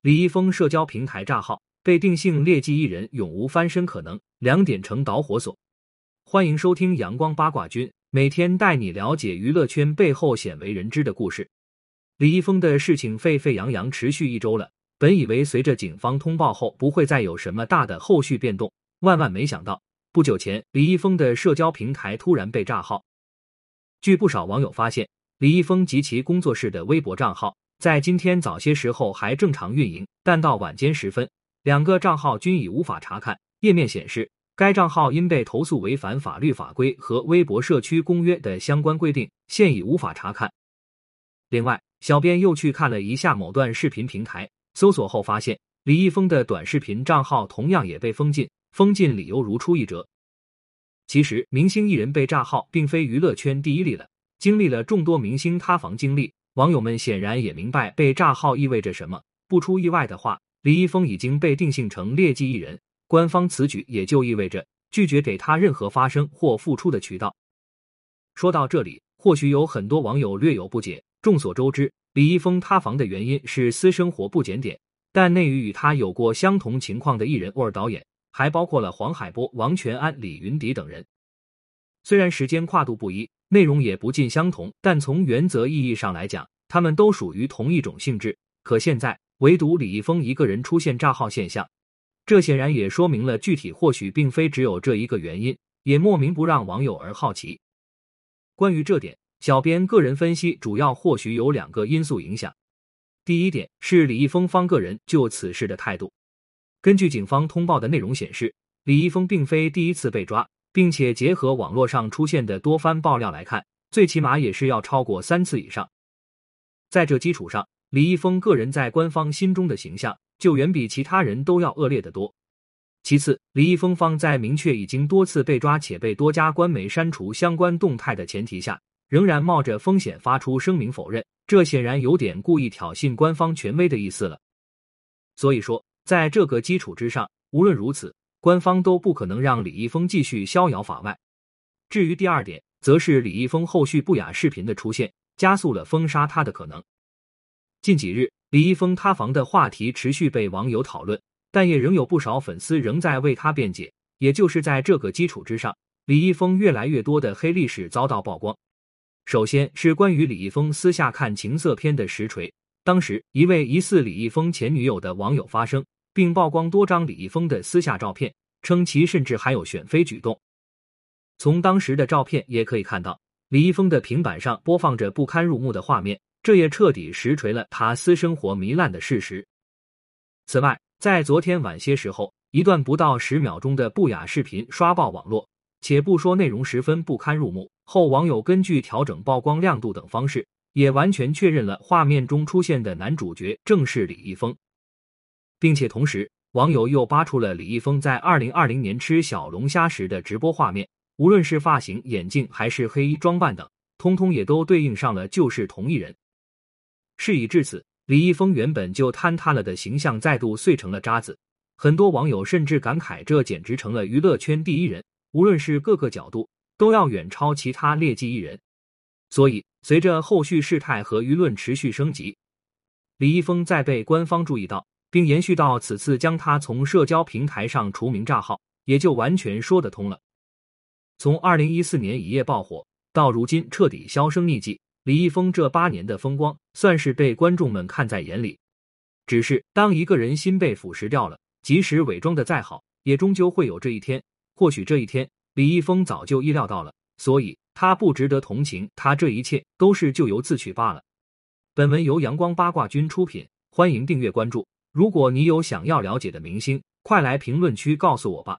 李易峰社交平台炸号，被定性劣迹艺人，永无翻身可能。两点成导火索。欢迎收听阳光八卦君，每天带你了解娱乐圈背后鲜为人知的故事。李易峰的事情沸沸扬扬，持续一周了。本以为随着警方通报后不会再有什么大的后续变动，万万没想到，不久前李易峰的社交平台突然被炸号。据不少网友发现，李易峰及其工作室的微博账号。在今天早些时候还正常运营，但到晚间时分，两个账号均已无法查看。页面显示，该账号因被投诉违反法律法规和微博社区公约的相关规定，现已无法查看。另外，小编又去看了一下某段视频平台，搜索后发现，李易峰的短视频账号同样也被封禁，封禁理由如出一辙。其实，明星艺人被炸号并非娱乐圈第一例了，经历了众多明星塌房经历。网友们显然也明白被炸号意味着什么。不出意外的话，李易峰已经被定性成劣迹艺人，官方此举也就意味着拒绝给他任何发声或付出的渠道。说到这里，或许有很多网友略有不解。众所周知，李易峰塌房的原因是私生活不检点，但内娱与他有过相同情况的艺人或导演，还包括了黄海波、王全安、李云迪等人。虽然时间跨度不一。内容也不尽相同，但从原则意义上来讲，他们都属于同一种性质。可现在唯独李易峰一个人出现炸号现象，这显然也说明了具体或许并非只有这一个原因，也莫名不让网友而好奇。关于这点，小编个人分析，主要或许有两个因素影响。第一点是李易峰方个人就此事的态度。根据警方通报的内容显示，李易峰并非第一次被抓。并且结合网络上出现的多番爆料来看，最起码也是要超过三次以上。在这基础上，李易峰个人在官方心中的形象就远比其他人都要恶劣得多。其次，李易峰方在明确已经多次被抓且被多家官媒删除相关动态的前提下，仍然冒着风险发出声明否认，这显然有点故意挑衅官方权威的意思了。所以说，在这个基础之上，无论如此。官方都不可能让李易峰继续逍遥法外。至于第二点，则是李易峰后续不雅视频的出现，加速了封杀他的可能。近几日，李易峰塌房的话题持续被网友讨论，但也仍有不少粉丝仍在为他辩解。也就是在这个基础之上，李易峰越来越多的黑历史遭到曝光。首先是关于李易峰私下看情色片的实锤。当时，一位疑似李易峰前女友的网友发声。并曝光多张李易峰的私下照片，称其甚至还有选妃举动。从当时的照片也可以看到，李易峰的平板上播放着不堪入目的画面，这也彻底实锤了他私生活糜烂的事实。此外，在昨天晚些时候，一段不到十秒钟的不雅视频刷爆网络，且不说内容十分不堪入目，后网友根据调整曝光亮度等方式，也完全确认了画面中出现的男主角正是李易峰。并且同时，网友又扒出了李易峰在二零二零年吃小龙虾时的直播画面，无论是发型、眼镜还是黑衣装扮等，通通也都对应上了就是同一人。事已至此，李易峰原本就坍塌了的形象再度碎成了渣子。很多网友甚至感慨，这简直成了娱乐圈第一人，无论是各个角度，都要远超其他劣迹艺人。所以，随着后续事态和舆论持续升级，李易峰在被官方注意到。并延续到此次将他从社交平台上除名账号，也就完全说得通了。从二零一四年一夜爆火到如今彻底销声匿迹，李易峰这八年的风光算是被观众们看在眼里。只是当一个人心被腐蚀掉了，即使伪装的再好，也终究会有这一天。或许这一天，李易峰早就意料到了，所以他不值得同情，他这一切都是咎由自取罢了。本文由阳光八卦君出品，欢迎订阅关注。如果你有想要了解的明星，快来评论区告诉我吧。